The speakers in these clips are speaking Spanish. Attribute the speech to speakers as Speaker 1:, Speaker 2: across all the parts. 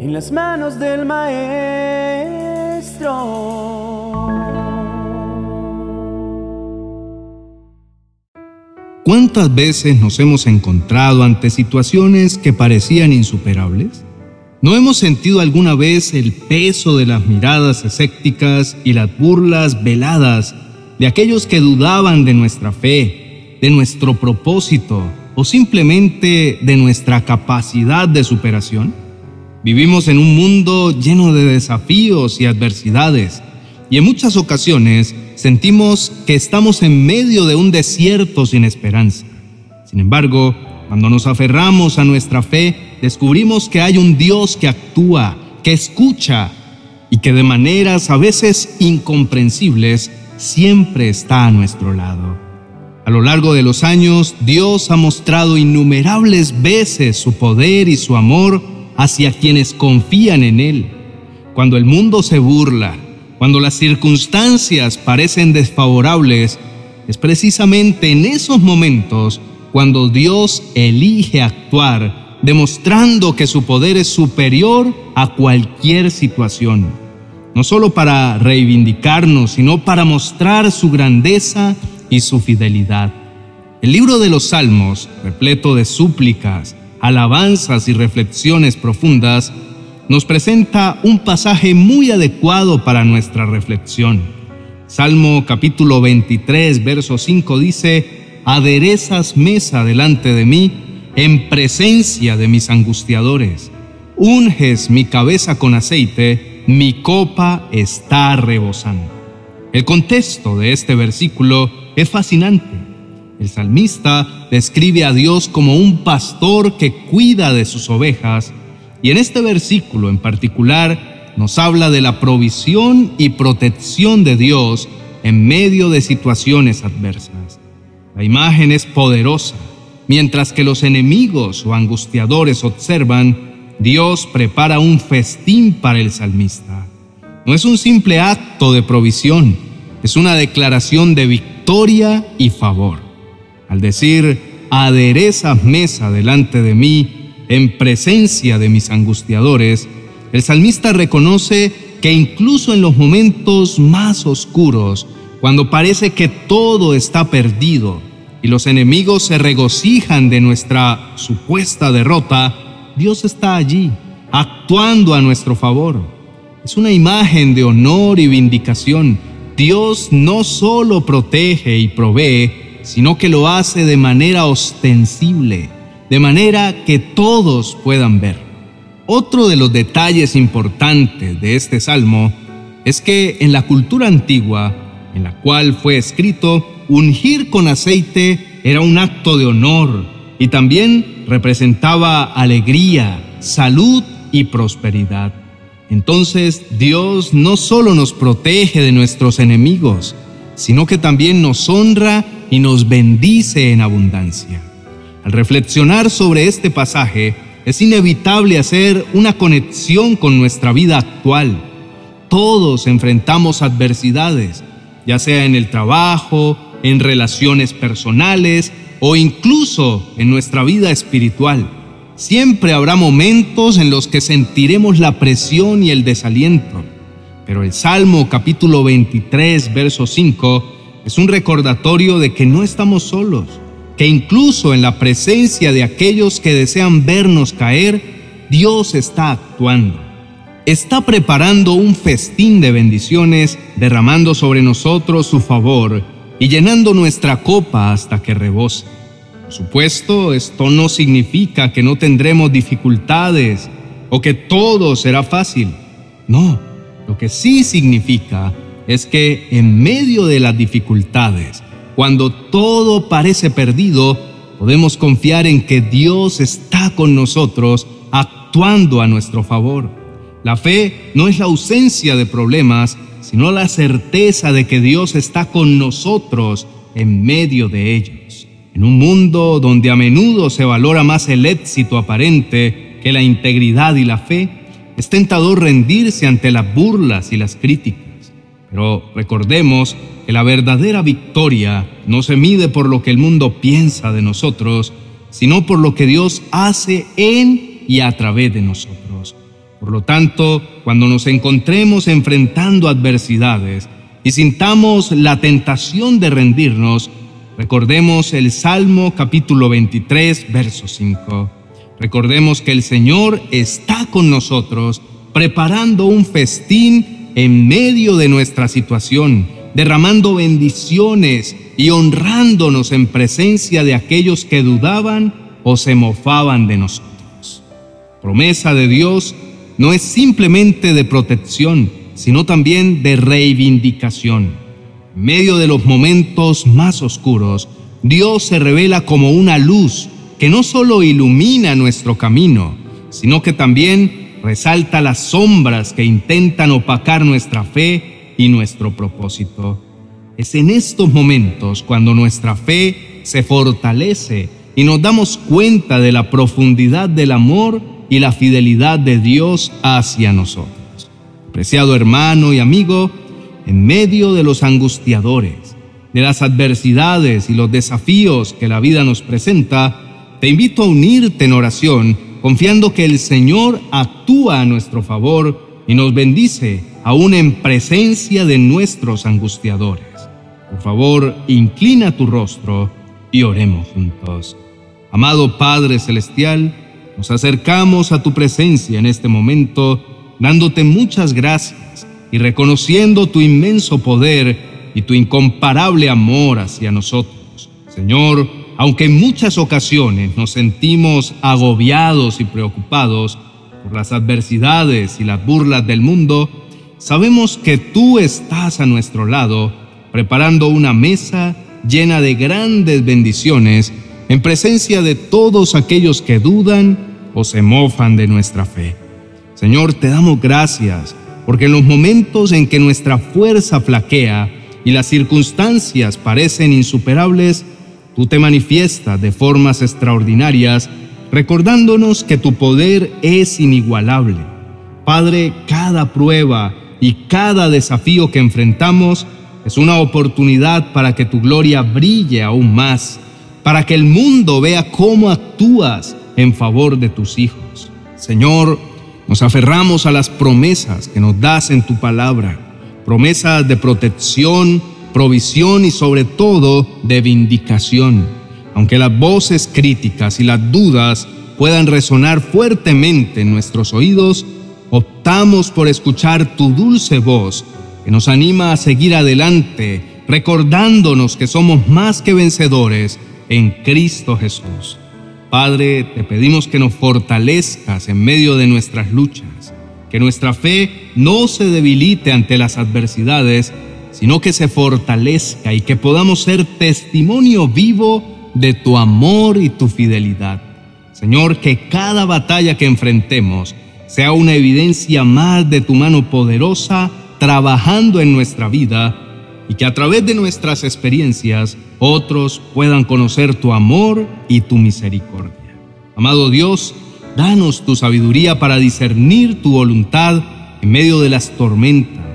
Speaker 1: en las manos del Maestro.
Speaker 2: ¿Cuántas veces nos hemos encontrado ante situaciones que parecían insuperables? ¿No hemos sentido alguna vez el peso de las miradas escépticas y las burlas veladas de aquellos que dudaban de nuestra fe, de nuestro propósito o simplemente de nuestra capacidad de superación? Vivimos en un mundo lleno de desafíos y adversidades y en muchas ocasiones sentimos que estamos en medio de un desierto sin esperanza. Sin embargo, cuando nos aferramos a nuestra fe, descubrimos que hay un Dios que actúa, que escucha y que de maneras a veces incomprensibles siempre está a nuestro lado. A lo largo de los años, Dios ha mostrado innumerables veces su poder y su amor hacia quienes confían en Él. Cuando el mundo se burla, cuando las circunstancias parecen desfavorables, es precisamente en esos momentos cuando Dios elige actuar, demostrando que su poder es superior a cualquier situación, no solo para reivindicarnos, sino para mostrar su grandeza y su fidelidad. El libro de los Salmos, repleto de súplicas, alabanzas y reflexiones profundas, nos presenta un pasaje muy adecuado para nuestra reflexión. Salmo capítulo 23, verso 5 dice, Aderezas mesa delante de mí en presencia de mis angustiadores. Unges mi cabeza con aceite, mi copa está rebosando. El contexto de este versículo es fascinante. El salmista describe a Dios como un pastor que cuida de sus ovejas y en este versículo en particular nos habla de la provisión y protección de Dios en medio de situaciones adversas. La imagen es poderosa. Mientras que los enemigos o angustiadores observan, Dios prepara un festín para el salmista. No es un simple acto de provisión, es una declaración de victoria y favor. Al decir, aderezas mesa delante de mí en presencia de mis angustiadores, el salmista reconoce que incluso en los momentos más oscuros, cuando parece que todo está perdido y los enemigos se regocijan de nuestra supuesta derrota, Dios está allí, actuando a nuestro favor. Es una imagen de honor y vindicación. Dios no solo protege y provee, sino que lo hace de manera ostensible, de manera que todos puedan ver. Otro de los detalles importantes de este salmo es que en la cultura antigua, en la cual fue escrito, ungir con aceite era un acto de honor y también representaba alegría, salud y prosperidad. Entonces Dios no solo nos protege de nuestros enemigos, sino que también nos honra y nos bendice en abundancia. Al reflexionar sobre este pasaje, es inevitable hacer una conexión con nuestra vida actual. Todos enfrentamos adversidades, ya sea en el trabajo, en relaciones personales o incluso en nuestra vida espiritual. Siempre habrá momentos en los que sentiremos la presión y el desaliento. Pero el Salmo capítulo 23, verso 5, es un recordatorio de que no estamos solos, que incluso en la presencia de aquellos que desean vernos caer, Dios está actuando. Está preparando un festín de bendiciones, derramando sobre nosotros su favor y llenando nuestra copa hasta que rebose. Por supuesto, esto no significa que no tendremos dificultades o que todo será fácil. No, lo que sí significa es que en medio de las dificultades, cuando todo parece perdido, podemos confiar en que Dios está con nosotros actuando a nuestro favor. La fe no es la ausencia de problemas, sino la certeza de que Dios está con nosotros en medio de ellos. En un mundo donde a menudo se valora más el éxito aparente que la integridad y la fe, es tentador rendirse ante las burlas y las críticas. Pero recordemos que la verdadera victoria no se mide por lo que el mundo piensa de nosotros, sino por lo que Dios hace en y a través de nosotros. Por lo tanto, cuando nos encontremos enfrentando adversidades y sintamos la tentación de rendirnos, recordemos el Salmo capítulo 23, verso 5. Recordemos que el Señor está con nosotros preparando un festín en medio de nuestra situación, derramando bendiciones y honrándonos en presencia de aquellos que dudaban o se mofaban de nosotros. Promesa de Dios no es simplemente de protección, sino también de reivindicación. En medio de los momentos más oscuros, Dios se revela como una luz que no solo ilumina nuestro camino, sino que también resalta las sombras que intentan opacar nuestra fe y nuestro propósito. Es en estos momentos cuando nuestra fe se fortalece y nos damos cuenta de la profundidad del amor y la fidelidad de Dios hacia nosotros. Preciado hermano y amigo, en medio de los angustiadores, de las adversidades y los desafíos que la vida nos presenta, te invito a unirte en oración, confiando que el Señor actúa a nuestro favor y nos bendice aún en presencia de nuestros angustiadores. Por favor, inclina tu rostro y oremos juntos. Amado Padre Celestial, nos acercamos a tu presencia en este momento, dándote muchas gracias y reconociendo tu inmenso poder y tu incomparable amor hacia nosotros. Señor, aunque en muchas ocasiones nos sentimos agobiados y preocupados por las adversidades y las burlas del mundo, sabemos que tú estás a nuestro lado, preparando una mesa llena de grandes bendiciones en presencia de todos aquellos que dudan o se mofan de nuestra fe. Señor, te damos gracias porque en los momentos en que nuestra fuerza flaquea y las circunstancias parecen insuperables, tú te manifiestas de formas extraordinarias, recordándonos que tu poder es inigualable. Padre, cada prueba y cada desafío que enfrentamos es una oportunidad para que tu gloria brille aún más, para que el mundo vea cómo actúas en favor de tus hijos. Señor, nos aferramos a las promesas que nos das en tu palabra, promesas de protección, provisión y sobre todo de vindicación. Aunque las voces críticas y las dudas puedan resonar fuertemente en nuestros oídos, optamos por escuchar tu dulce voz que nos anima a seguir adelante, recordándonos que somos más que vencedores en Cristo Jesús. Padre, te pedimos que nos fortalezcas en medio de nuestras luchas, que nuestra fe no se debilite ante las adversidades, sino que se fortalezca y que podamos ser testimonio vivo de tu amor y tu fidelidad. Señor, que cada batalla que enfrentemos sea una evidencia más de tu mano poderosa trabajando en nuestra vida y que a través de nuestras experiencias otros puedan conocer tu amor y tu misericordia. Amado Dios, danos tu sabiduría para discernir tu voluntad en medio de las tormentas.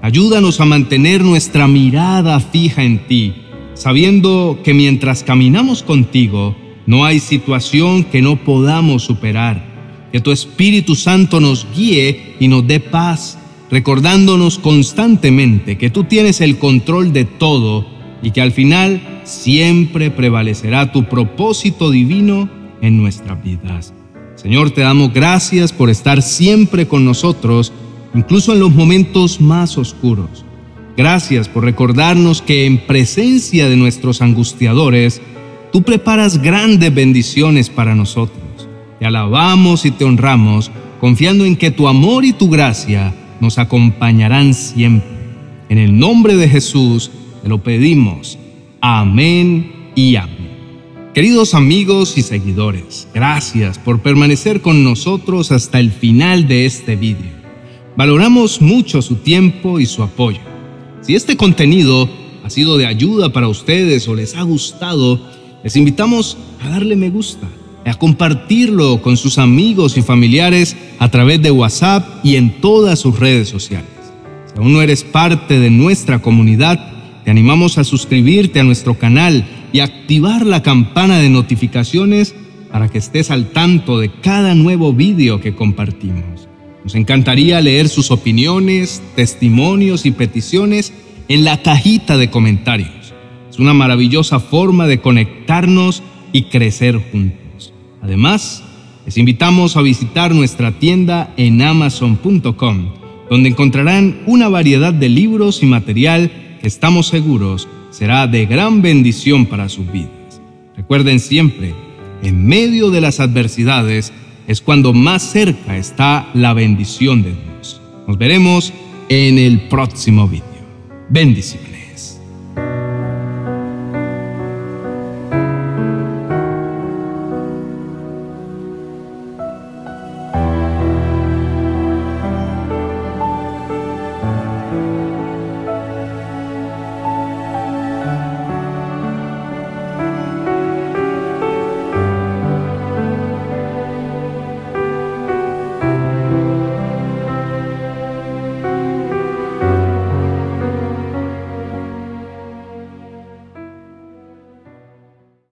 Speaker 2: Ayúdanos a mantener nuestra mirada fija en ti, sabiendo que mientras caminamos contigo, no hay situación que no podamos superar. Que tu Espíritu Santo nos guíe y nos dé paz recordándonos constantemente que tú tienes el control de todo y que al final siempre prevalecerá tu propósito divino en nuestras vidas. Señor, te damos gracias por estar siempre con nosotros, incluso en los momentos más oscuros. Gracias por recordarnos que en presencia de nuestros angustiadores, tú preparas grandes bendiciones para nosotros. Te alabamos y te honramos, confiando en que tu amor y tu gracia nos acompañarán siempre. En el nombre de Jesús te lo pedimos. Amén y amén. Queridos amigos y seguidores, gracias por permanecer con nosotros hasta el final de este vídeo. Valoramos mucho su tiempo y su apoyo. Si este contenido ha sido de ayuda para ustedes o les ha gustado, les invitamos a darle me gusta a compartirlo con sus amigos y familiares a través de WhatsApp y en todas sus redes sociales. Si aún no eres parte de nuestra comunidad, te animamos a suscribirte a nuestro canal y activar la campana de notificaciones para que estés al tanto de cada nuevo vídeo que compartimos. Nos encantaría leer sus opiniones, testimonios y peticiones en la cajita de comentarios. Es una maravillosa forma de conectarnos y crecer juntos. Además, les invitamos a visitar nuestra tienda en amazon.com, donde encontrarán una variedad de libros y material que estamos seguros será de gran bendición para sus vidas. Recuerden siempre, en medio de las adversidades es cuando más cerca está la bendición de Dios. Nos veremos en el próximo video. Bendiciones.